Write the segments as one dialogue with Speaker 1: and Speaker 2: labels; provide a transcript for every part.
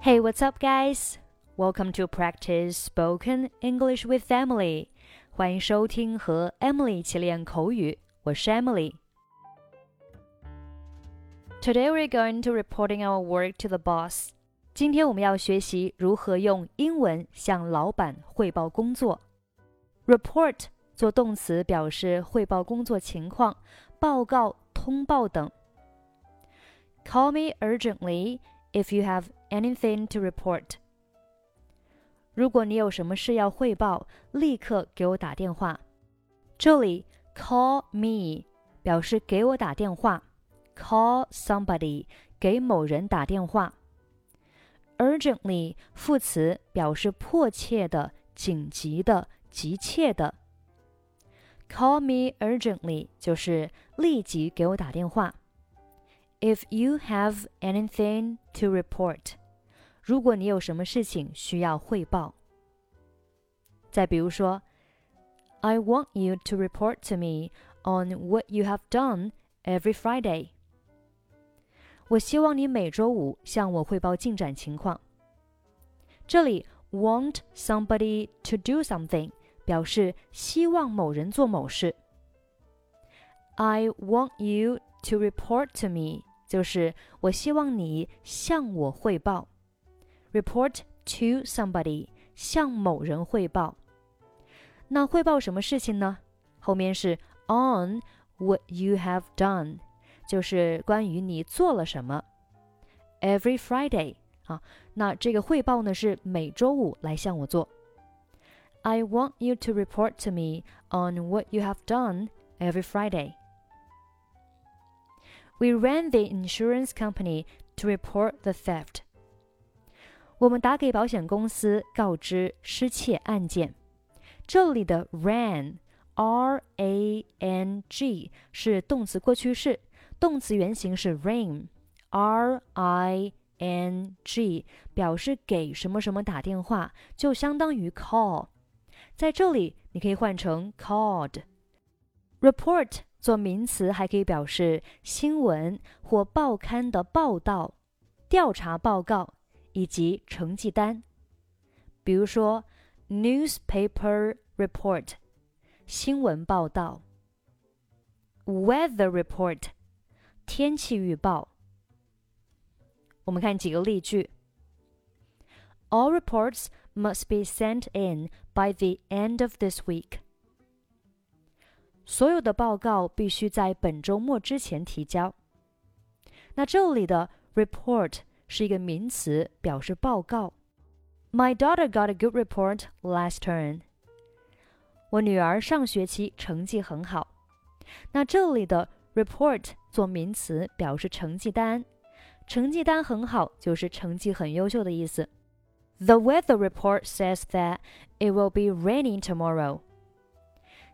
Speaker 1: Hey, what's up, guys? Welcome to practice spoken English with Emily. 欢迎收听和 Emily 一起练口语，我是 Emily。Today we're going to reporting our work to the boss. 今天我们要学习如何用英文向老板汇报工作。Report 做动词表示汇报工作情况、报告、通报等。Call me urgently if you have anything to report. 如果你有什么事要汇报，立刻给我打电话。这里 call me 表示给我打电话，call somebody 给某人打电话。urgently 副词表示迫切的、紧急的、急切的。Call me urgently 就是立即给我打电话。If you have anything to report，如果你有什么事情需要汇报。再比如说，I want you to report to me on what you have done every Friday。我希望你每周五向我汇报进展情况。这里 want somebody to do something 表示希望某人做某事。I want you to report to me 就是我希望你向我汇报。Report to somebody 向某人汇报。那汇报什么事情呢？后面是 on what you have done。就是关于你做了什么。Every Friday 啊，那这个汇报呢是每周五来向我做。I want you to report to me on what you have done every Friday. We ran the insurance company to report the theft. 我们打给保险公司告知失窃案件。这里的 ran，r a n g 是动词过去式。动词原形是 ring，r i n g，表示给什么什么打电话，就相当于 call。在这里，你可以换成 called。report 做名词还可以表示新闻或报刊的报道、调查报告以及成绩单。比如说 newspaper report，新闻报道；weather report。天气预报。我们看几个例句。All reports must be sent in by the end of this week。所有的报告必须在本周末之前提交。那这里的 report 是一个名词，表示报告。My daughter got a good report last term。我女儿上学期成绩很好。那这里的 report 做名词表示成绩单，成绩单很好就是成绩很优秀的意思。The weather report says that it will be raining tomorrow。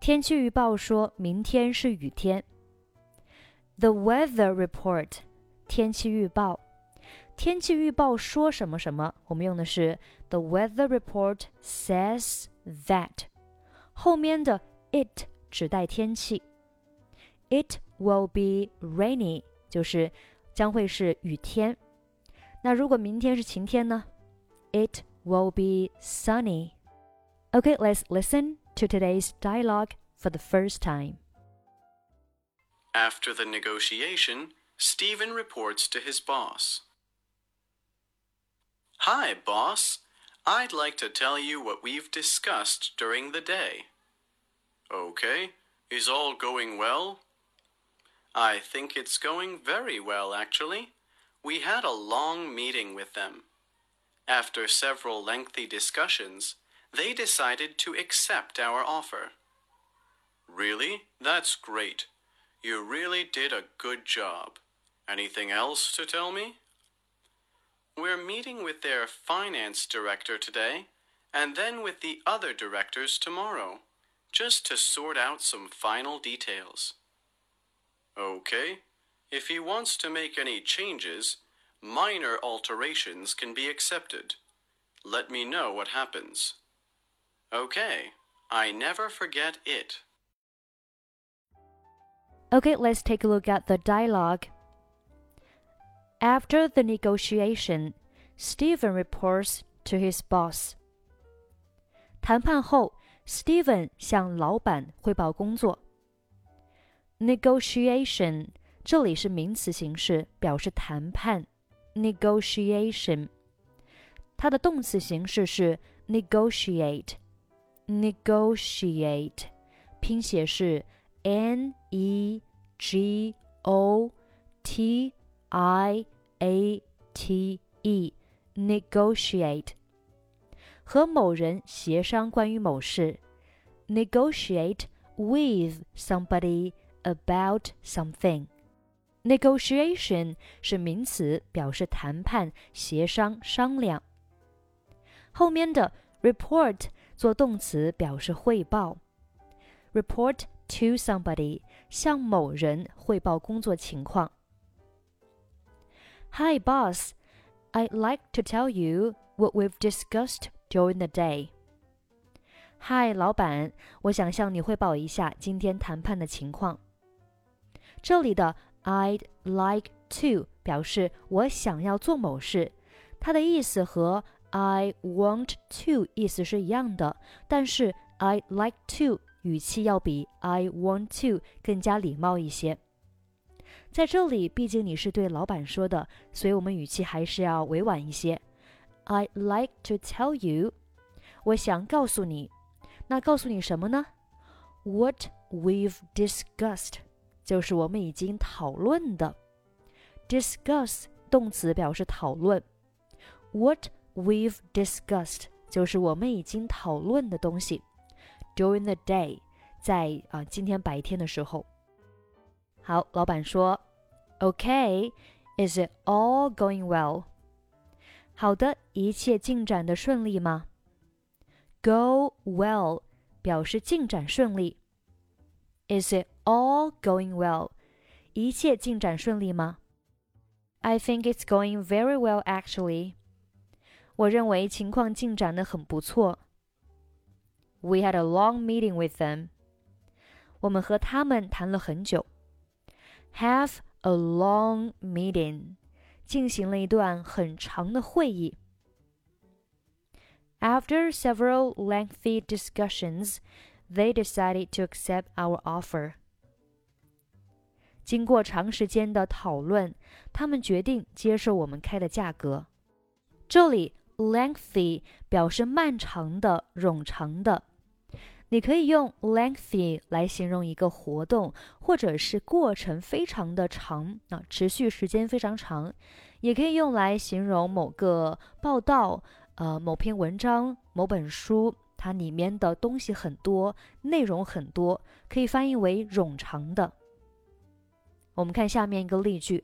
Speaker 1: 天气预报说明天是雨天。The weather report，天气预报。天气预报说什么什么，我们用的是 The weather report says that，后面的 it 指代天气。It will be rainy，就是将会是雨天。那如果明天是晴天呢？It will be sunny. Okay, let's listen to today's dialogue for the first time.
Speaker 2: After the negotiation, Steven reports to his boss. Hi, boss. I'd like to tell you what we've discussed during the day. Okay. Is all going well? I think it's going very well, actually. We had a long meeting with them. After several lengthy discussions, they decided to accept our offer. Really? That's great. You really did a good job. Anything else to tell me? We're meeting with their finance director today, and then with the other directors tomorrow, just to sort out some final details. Okay. If he wants to make any changes, minor alterations can be accepted. Let me know what happens. Okay, I never forget it.
Speaker 1: Okay, let's take a look at the dialogue. After the negotiation, Steven reports to his boss. 谈判后，Steven 向老板汇报工作。Negotiation 这里是名词形式，表示谈判。Negotiation，它的动词形式是 negotiate，Negotiate，拼写是 n e g o t i a t e。Negotiate，和某人协商关于某事。Negotiate with somebody about something。Negotiation 是名词，表示谈判、协商、商量。后面的 report 做动词，表示汇报。Report to somebody，向某人汇报工作情况。Hi, boss. I'd like to tell you what we've discussed during the day. Hi，老板，我想向你汇报一下今天谈判的情况。这里的 I'd like to 表示我想要做某事，它的意思和 I want to 意思是一样的，但是 I like to 语气要比 I want to 更加礼貌一些。在这里，毕竟你是对老板说的，所以我们语气还是要委婉一些。I like to tell you，我想告诉你，那告诉你什么呢？What we've discussed。就是我们已经讨论的，discuss 动词表示讨论，what we've discussed 就是我们已经讨论的东西。During the day，在啊今天白天的时候，好，老板说，OK，is it all going well？好的，一切进展的顺利吗？Go well 表示进展顺利。Is it all going well? 一切进展顺利吗？I think it's going very well actually. 我认为情况进展的很不错。We had a long meeting with them. 我们和他们谈了很久。Have a long meeting. 进行了一段很长的会议。After several lengthy discussions, they decided to accept our offer. 经过长时间的讨论，他们决定接受我们开的价格。这里 lengthy 表示漫长的、冗长的，你可以用 lengthy 来形容一个活动，或者是过程非常的长啊，持续时间非常长，也可以用来形容某个报道、呃某篇文章、某本书。它里面的东西很多，内容很多，可以翻译为冗长的。我们看下面一个例句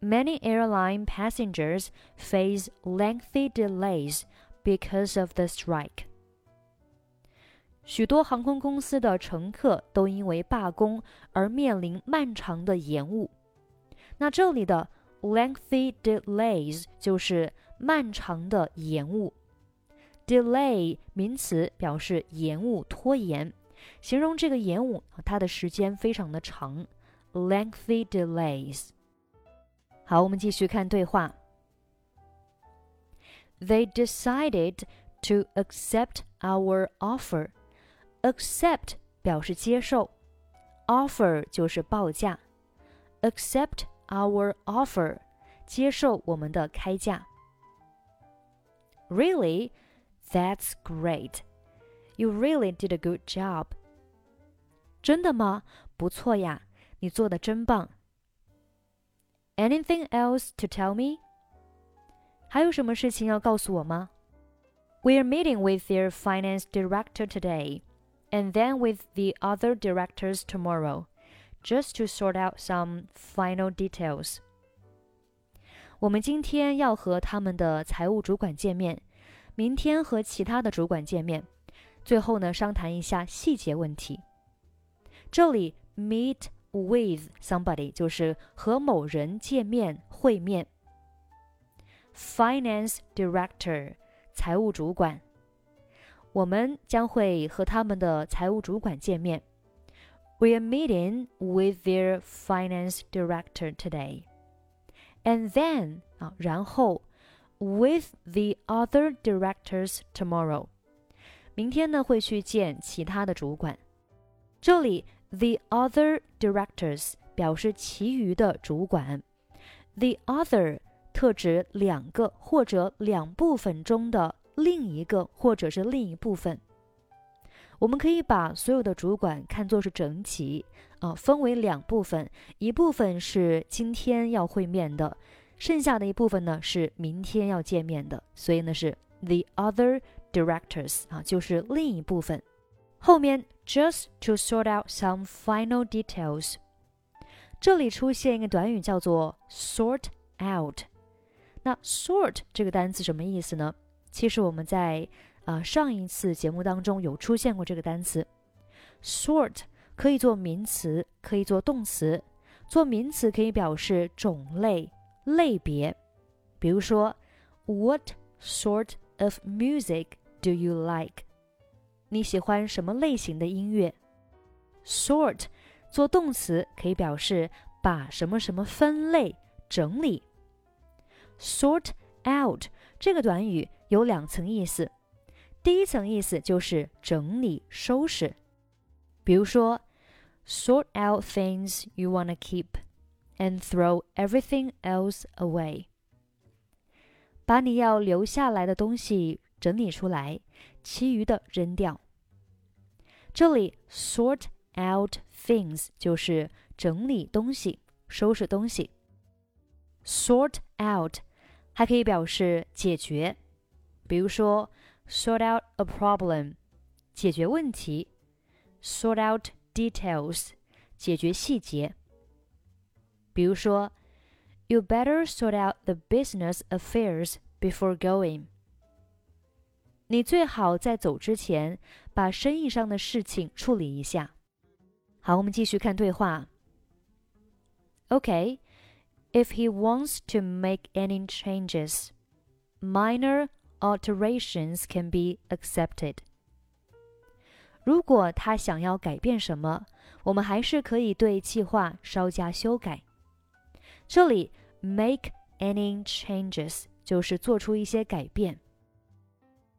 Speaker 1: ：Many airline passengers face lengthy delays because of the strike。许多航空公司的乘客都因为罢工而面临漫长的延误。那这里的 lengthy delays 就是漫长的延误。delay 名词表示延误、拖延，形容这个延误它的时间非常的长，lengthy delays。 好，我们继续看对话。They decided to accept our offer. Accept 表示接受，offer 就是报价。Accept our offer，接受我们的开价。Really? That's great. You really did a good job. 真的吗？不错呀，你做的真棒。Anything else to tell me? 还有什么事情要告诉我吗？We're meeting with their finance director today, and then with the other directors tomorrow, just to sort out some final details. 我们今天要和他们的财务主管见面。明天和其他的主管见面，最后呢商谈一下细节问题。这里 meet with somebody 就是和某人见面会面。Finance director 财务主管，我们将会和他们的财务主管见面。We are meeting with their finance director today. And then 啊，然后 with the other directors tomorrow。明天呢会去见其他的主管。这里 The other directors 表示其余的主管。the other 特指两个或者两部分中的另一个或者是另一部分。我们可以把所有的主管看作是整体啊，分为两部分，一部分是今天要会面的，剩下的一部分呢是明天要见面的，所以呢是 the other directors 啊，就是另一部分。后面 just to sort out some final details，这里出现一个短语叫做 sort out。那 sort 这个单词什么意思呢？其实我们在啊上一次节目当中有出现过这个单词，sort 可以做名词，可以做动词。做名词可以表示种类、类别，比如说，What sort of music do you like？你喜欢什么类型的音乐？Sort 做动词可以表示把什么什么分类、整理。Sort out 这个短语有两层意思，第一层意思就是整理、收拾，比如说，sort out things you wanna keep and throw everything else away。把你要留下来的东西整理出来，其余的扔掉。这里 sort out things 就是整理东西、收拾东西。sort out 还可以表示解决，比如说 sort out a problem，解决问题；sort out details，解决细节。比如说，You better sort out the business affairs before going。 你最好在走之前把生意上的事情处理一下。好，我们继续看对话。Okay。if he wants to make any changes. Minor alterations can be accepted. 如果他想要改变什么，我们还是可以对计划稍加修改。这里 make any changes 就是做出一些改变。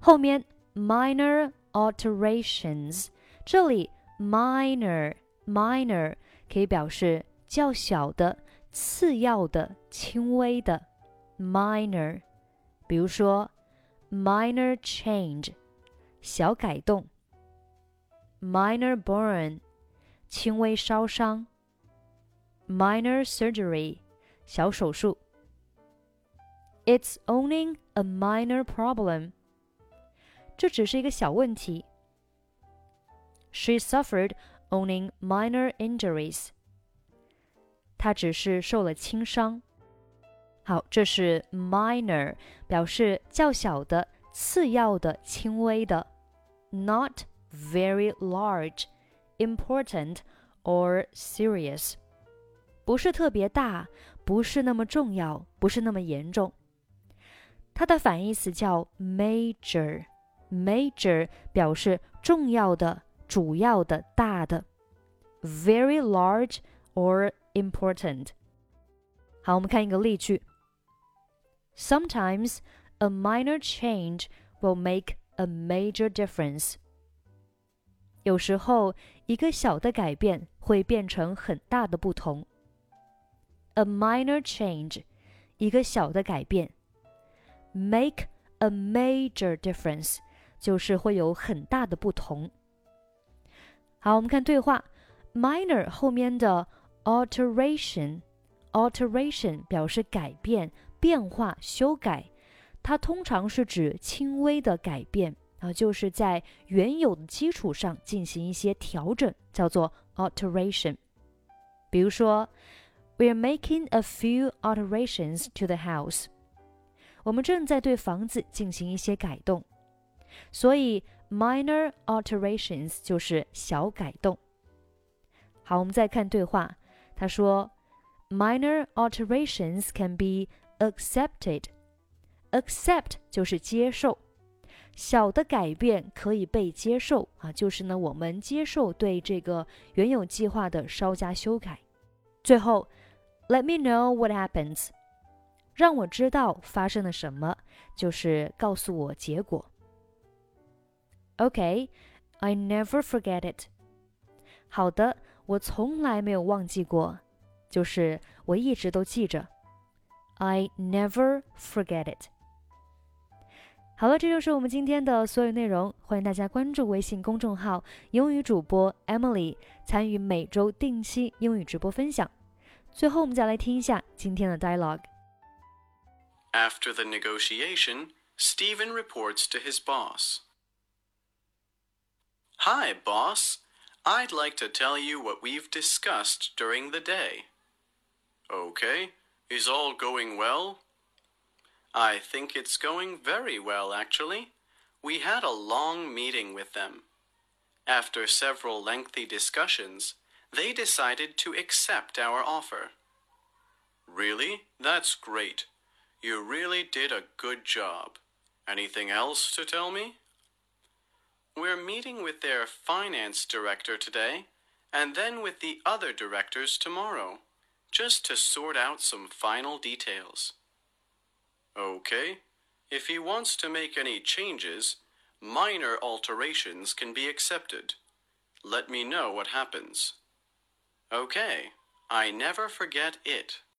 Speaker 1: 后面 minor alterations，这里 minor minor 可以表示较小的。次要的、轻微的，minor，比如说 minor change，小改动；minor burn，轻微烧伤；minor surgery，小手术。It's owning a minor problem， 这只是一个小问题。She suffered owning minor injuries。他只是受了轻伤。好，这是 minor，表示较小的、次要的、轻微的；not very large, important or serious，不是特别大，不是那么重要，不是那么严重。它的反义词叫 major，major 表示重要的、主要的、大的；very large or important。好，我们看一个例句。Sometimes a minor change will make a major difference。有时候，一个小的改变会变成很大的不同。A minor change，一个小的改变；make a major difference， 就是会有很大的不同。好，我们看对话，minor 后面的 alteration alteration 表示改变、变化、修改，它通常是指轻微的改变啊，就是在原有的基础上进行一些调整，叫做 alteration。比如说，We are making a few alterations to the house。我们正在对房子进行一些改动，所以 minor alterations 就是小改动。好，我们再看对话。他说，minor alterations can be accepted。accept 就是接受，小的改变可以被接受啊，就是呢，我们接受对这个原有计划的稍加修改。最后，let me know what happens，让我知道发生了什么，就是告诉我结果。Okay, I never forget it. 好的，我从来没有忘记过，就是我一直都记着。I never forget it. 好了，这就是我们今天的所有内容。欢迎大家关注微信公众号“英语主播 Emily”，参与每周定期英语直播分享。最后，我们再来听一下今天的 dialogue。
Speaker 2: After the negotiation, Steven reports to his boss. Hi, boss. I'd like to tell you what we've discussed during the day. Okay. Is all going well? I think it's going very well, actually. We had a long meeting with them. After several lengthy discussions, they decided to accept our offer. Really? That's great. You really did a good job. Anything else to tell me? We're meeting with their finance director today, and then with the other directors tomorrow, just to sort out some final details. Okay. If he wants to make any changes, minor alterations can be accepted. Let me know what happens. Okay. I never forget it.